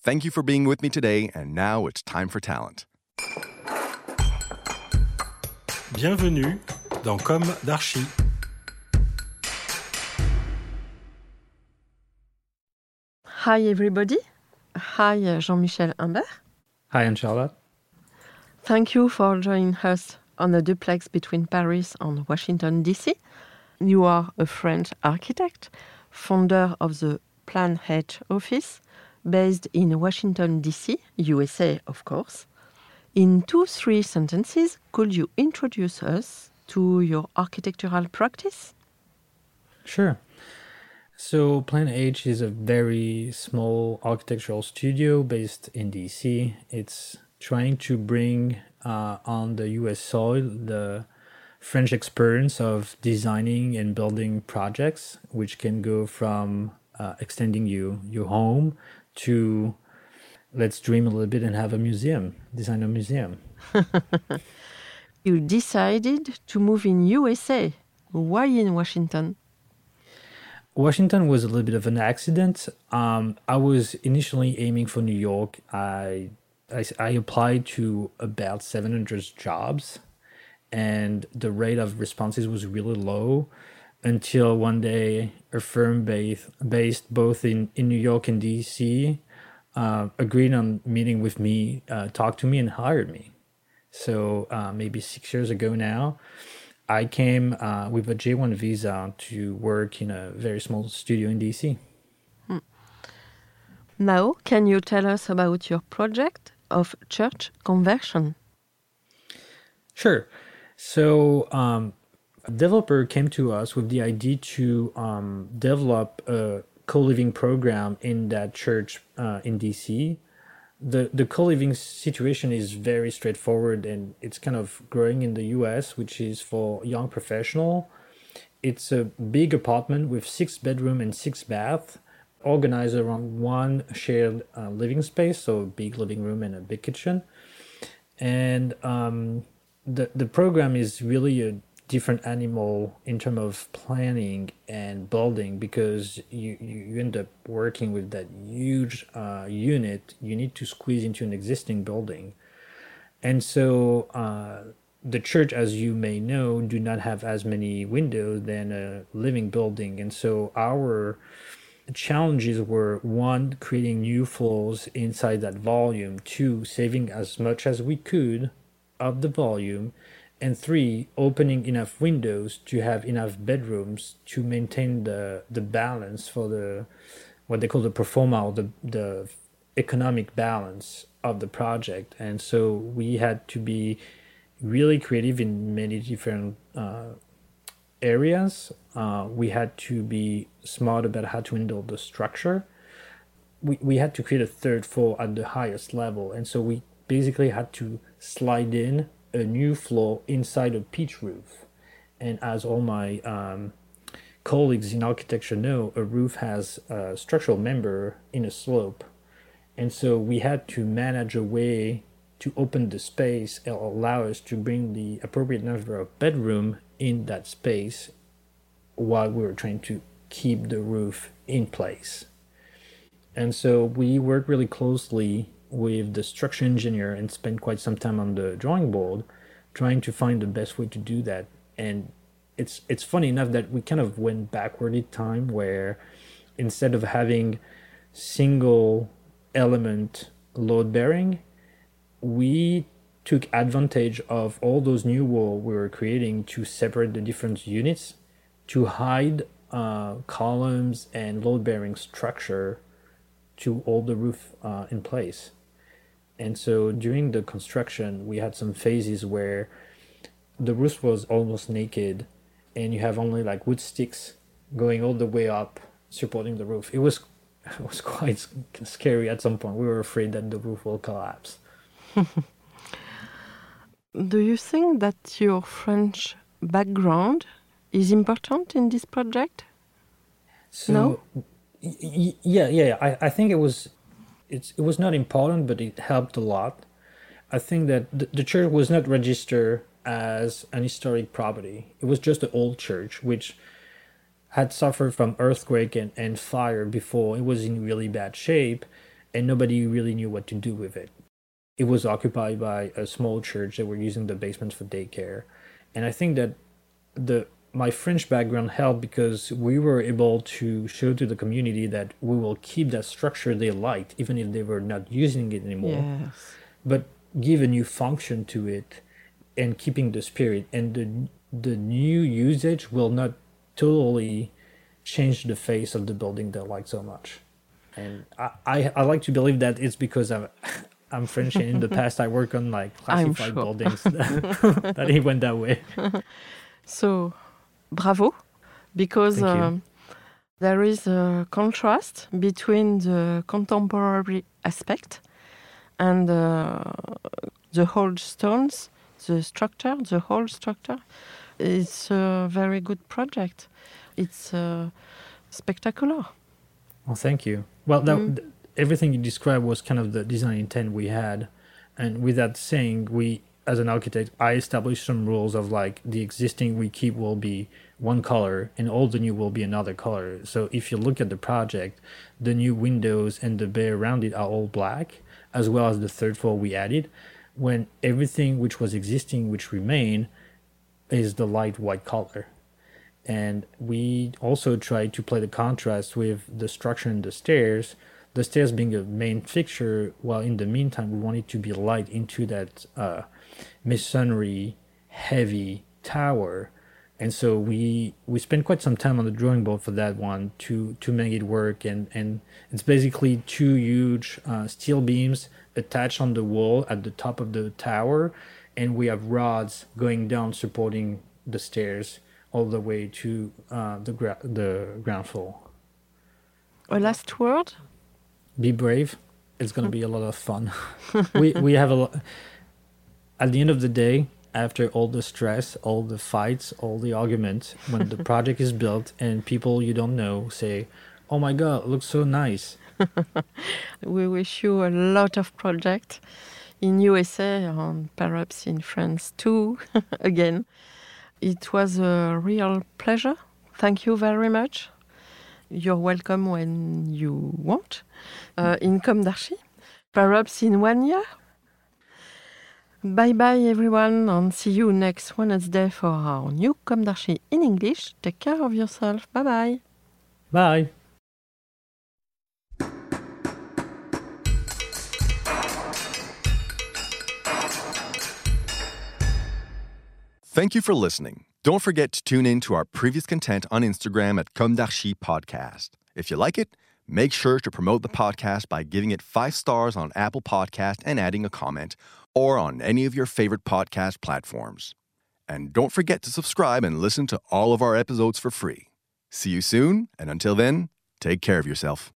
Thank you for being with me today, and now it's time for talent. Bienvenue dans Comme d'Archi. Hi everybody. Hi uh, Jean-Michel Humbert. Hi, Anne Charlotte. Thank you for joining us on the duplex between Paris and Washington DC. You are a French architect, founder of the Plan H office based in Washington DC, USA, of course. In two, three sentences, could you introduce us to your architectural practice? Sure. So, Plan H is a very small architectural studio based in DC. It's trying to bring uh, on the US soil the French experience of designing and building projects, which can go from uh, extending you your home to let's dream a little bit and have a museum, design a museum. you decided to move in USA. Why in Washington? Washington was a little bit of an accident. Um, I was initially aiming for New York. I, I, I applied to about 700 jobs, and the rate of responses was really low until one day a firm based, based both in, in New York and DC uh, agreed on meeting with me, uh, talked to me, and hired me. So uh, maybe six years ago now, I came uh, with a J1 visa to work in a very small studio in DC. Hmm. Now, can you tell us about your project of church conversion? Sure. So, um, developer came to us with the idea to um, develop a co-living program in that church uh, in DC. The the co-living situation is very straightforward and it's kind of growing in the US, which is for young professional. It's a big apartment with six bedroom and six bath, organized around one shared uh, living space, so a big living room and a big kitchen. And um, the the program is really a different animal in terms of planning and building because you, you end up working with that huge uh, unit. You need to squeeze into an existing building. And so uh, the church as you may know do not have as many windows than a living building. And so our challenges were one creating new floors inside that volume. Two saving as much as we could of the volume and three opening enough windows to have enough bedrooms to maintain the the balance for the what they call the pro forma or the the economic balance of the project. And so we had to be really creative in many different uh, areas. Uh, we had to be smart about how to handle the structure. We, we had to create a third floor at the highest level. And so we basically had to slide in a new floor inside a pitch roof. And as all my um, colleagues in architecture know, a roof has a structural member in a slope. And so we had to manage a way to open the space and allow us to bring the appropriate number of bedroom in that space while we were trying to keep the roof in place. And so we worked really closely with the structure engineer and spent quite some time on the drawing board trying to find the best way to do that and it's it's funny enough that we kind of went backward in time where instead of having single element load bearing, we took advantage of all those new wall we were creating to separate the different units to hide uh, columns and load bearing structure to hold the roof uh, in place. And so during the construction, we had some phases where the roof was almost naked and you have only like wood sticks going all the way up supporting the roof. It was it was quite scary at some point. We were afraid that the roof will collapse. Do you think that your French background is important in this project? So, No? y- y- yeah, yeah. I, I think it was, it's it was not important, but it helped a lot. I think that the, the church was not registered as an historic property. It was just an old church, which had suffered from earthquake and, and fire before. It was in really bad shape, and nobody really knew what to do with it. It was occupied by a small church that were using the basement for daycare, and I think that the my French background helped because we were able to show to the community that we will keep that structure they liked, even if they were not using it anymore Yes. but give a new function to it and keeping the spirit and the the new usage will not totally change the face of the building they like so much and I, I, I like to believe that it's because I'm I'm French and in the past I work on like classified sure. buildings that it went that way. So, bravo, because um, there is a contrast between the contemporary aspect and uh, the whole stones, the structure, the whole structure. It's a very good project. It's uh, spectacular. Well, thank you. Well, that, Mm. th- everything you described was kind of the design intent we had, and with that saying, we, as an architect, I established some rules of like the existing we keep will be one color, and all the new will be another color. So if you look at the project, the new windows and the bay around it are all black, as well as the third floor we added. When everything which was existing, which remain, is the light white color and we also tried to play the contrast with the structure in the stairs the stairs being a main fixture while in the meantime we wanted to be light into that uh, masonry heavy tower and so we we spent quite some time on the drawing board for that one to to make it work and and it's basically two huge uh, steel beams attached on the wall at the top of the tower and we have rods going down supporting the stairs all the way to uh, the gra- the ground floor. A last word? Be brave. It's gonna be a lot of fun. we we have a lot. At the end of the day, after all the stress, all the fights, all the arguments, when the project is built and people you don't know say, "Oh my God, looks so nice," We wish you a lot of projects in USA and perhaps in France too. Again, it was a real pleasure. Thank you very much. You're welcome when you want uh, in Comme d'Archi, perhaps in one year. Bye bye everyone and see you next Wednesday for our new Comme d'Archi in English. Take care of yourself. Bye bye. Bye. Thank you for listening. Don't forget to tune in to our previous content on Instagram at Comme d'Archi Podcast. If you like it, make sure to promote the podcast by giving it five stars on Apple Podcast and adding a comment, or on any of your favorite podcast platforms. And don't forget to subscribe and listen to all of our episodes for free. See you soon, and until then, take care of yourself.